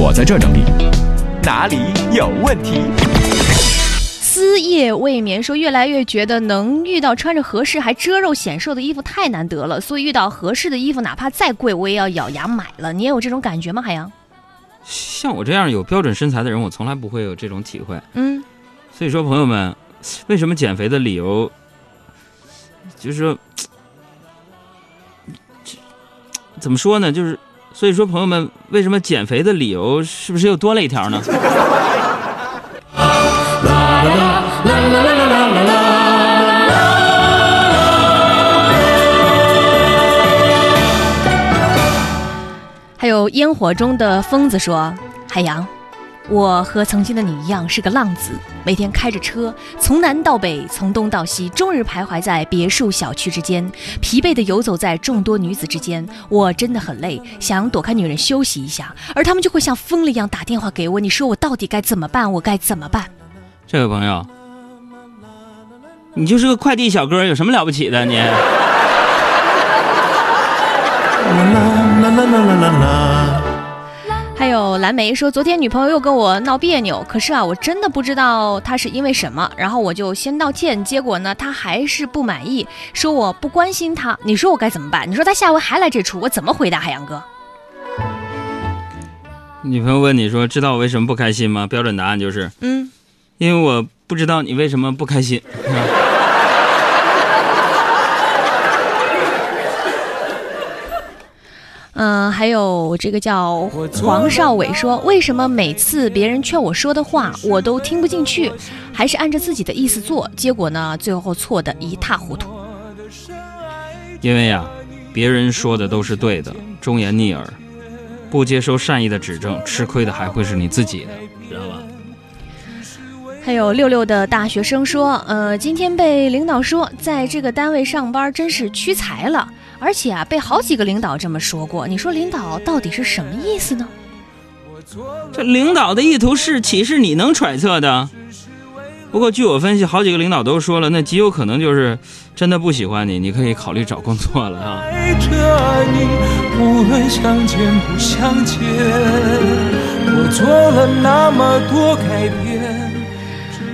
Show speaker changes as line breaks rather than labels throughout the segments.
我在这儿整理，哪里有问题？
思夜未眠说，越来越觉得能遇到穿着合适还遮肉显瘦的衣服太难得了，所以遇到合适的衣服，哪怕再贵，我也要咬牙买了。你也有这种感觉吗，海洋？
像我这样有标准身材的人，我从来不会有这种体会。
嗯，
所以说，朋友们，为什么减肥的理由，就是说，怎么说呢？就是，所以说，朋友们，为什么减肥的理由是不是又多了一条呢？
还有烟火中的疯子说：“海洋，我和曾经的你一样是个浪子，每天开着车从南到北，从东到西，终日徘徊在别墅小区之间，疲惫地游走在众多女子之间。我真的很累，想躲开女人休息一下，而他们就会像疯了一样打电话给我。你说我到底该怎么办？我该怎么办？
这位朋友，你就是个快递小哥，有什么了不起的你？
还有蓝莓说，昨天女朋友又跟我闹别扭，可是啊，我真的不知道她是因为什么，然后我就先道歉，结果呢，她还是不满意，说我不关心她。你说我该怎么办？你说她下回还来这出，我怎么回答海洋哥？
女朋友问你说：“知道我为什么不开心吗？”标准答案就是
嗯，
因为我不知道你为什么不开心。
嗯，还有这个叫黄少伟说，为什么每次别人劝我说的话，我都听不进去，还是按照自己的意思做，结果呢，最后错得一塌糊涂。
因为呀、别人说的都是对的，忠言逆耳，不接受善意的指正，吃亏的还会是你自己的，知道吧？
还有六六的大学生说，呃，今天被领导说在这个单位上班真是屈才了，而且啊，被好几个领导这么说过。你说领导到底是什么意思呢？
这领导的意图是岂是你能揣测的？不过据我分析，好几个领导都说了，那极有可能就是真的不喜欢你，你可以考虑找工作了啊。
爱着你，无论相见不相见，我做了那么多改变。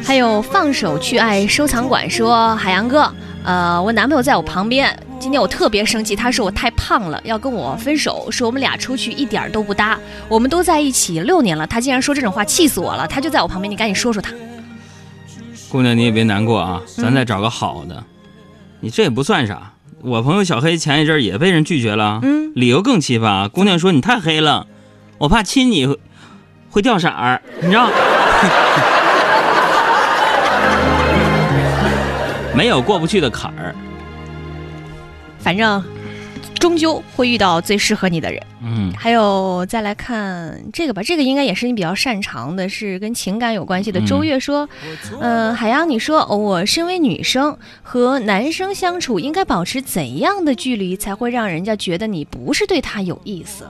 还有放手去爱收藏馆说，海洋哥，呃，我男朋友在我旁边，今天我特别生气，他说我太胖了，要跟我分手，说我们俩出去一点都不搭，我们都在一起六年了，他竟然说这种话，气死我了。他就在我旁边，你赶紧说说他。
姑娘，你也别难过啊，咱再找个好的。你这也不算啥，我朋友小黑前一阵儿也被人拒绝了，
嗯，
理由更奇葩。姑娘说你太黑了，我怕亲你会会掉色儿，你知道？没有过不去的坎儿。
反正终究会遇到最适合你的人。
嗯，
还有再来看这个吧，这个应该也是你比较擅长的，是跟情感有关系的。
嗯
周月说，嗯、海洋，你说、哦我身为女生和男生相处，应该保持怎样的距离才会让人家觉得你不是对他有意思？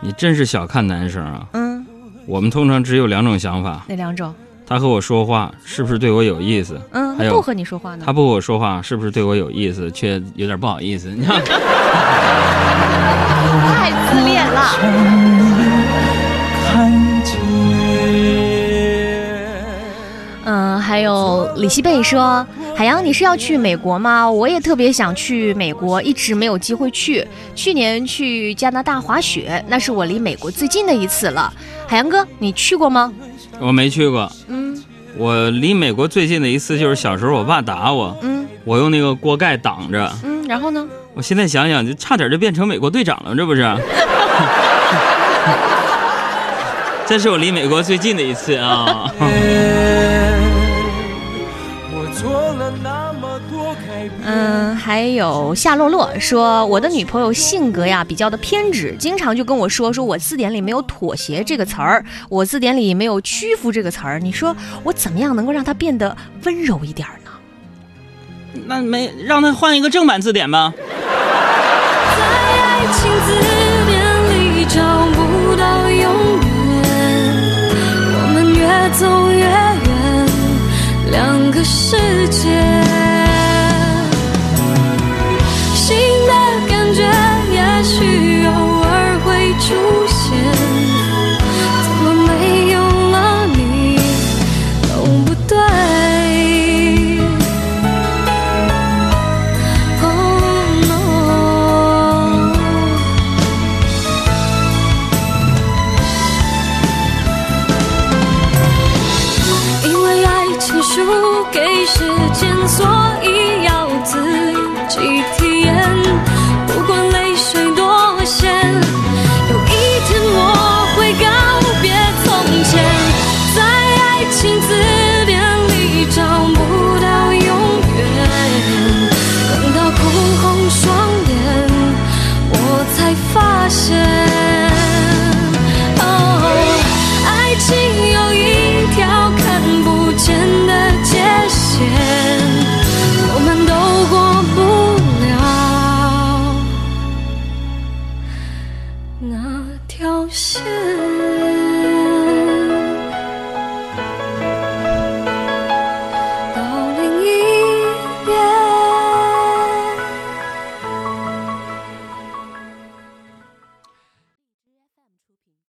你真是小看男生啊。
嗯，
我们通常只有两种想法：
哪两种？
他和我说话是不是对我有意思？
嗯，
还有
不和你说话呢
他？不和我说话是不是对我有意思？却有点不好意思。你看，
太自恋了。嗯，还有李希贝说：“海洋，你是要去美国吗？我也特别想去美国，一直没有机会去。去年去加拿大滑雪，那是我离美国最近的一次了。海洋哥，你去过吗？
我没去过。
嗯
我离美国最近的一次就是小时候我爸打我，
嗯
我用那个锅盖挡着。
嗯，然后呢？
我现在想想，就差点就变成美国队长了，这不是？这是我离美国最近的一次啊！
我做了那。
嗯，还有夏洛洛说，我的女朋友性格呀比较的偏执，经常就跟我说，说我字典里没有妥协这个词儿，我字典里没有屈服这个词儿。你说我怎么样能够让她变得温柔一点呢？
那没让她换一个正版字典吧？
在爱情字典里找不到永远，我们越走越远，两个世界。时间所以